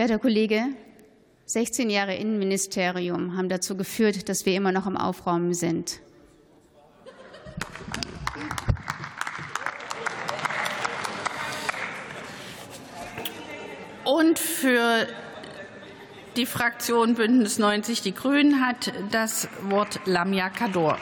Werter Kollege, 16 Jahre Innenministerium haben dazu geführt, dass wir immer noch im Aufräumen sind. Und für die Fraktion Bündnis 90 Die Grünen hat das Wort Lamia Kador.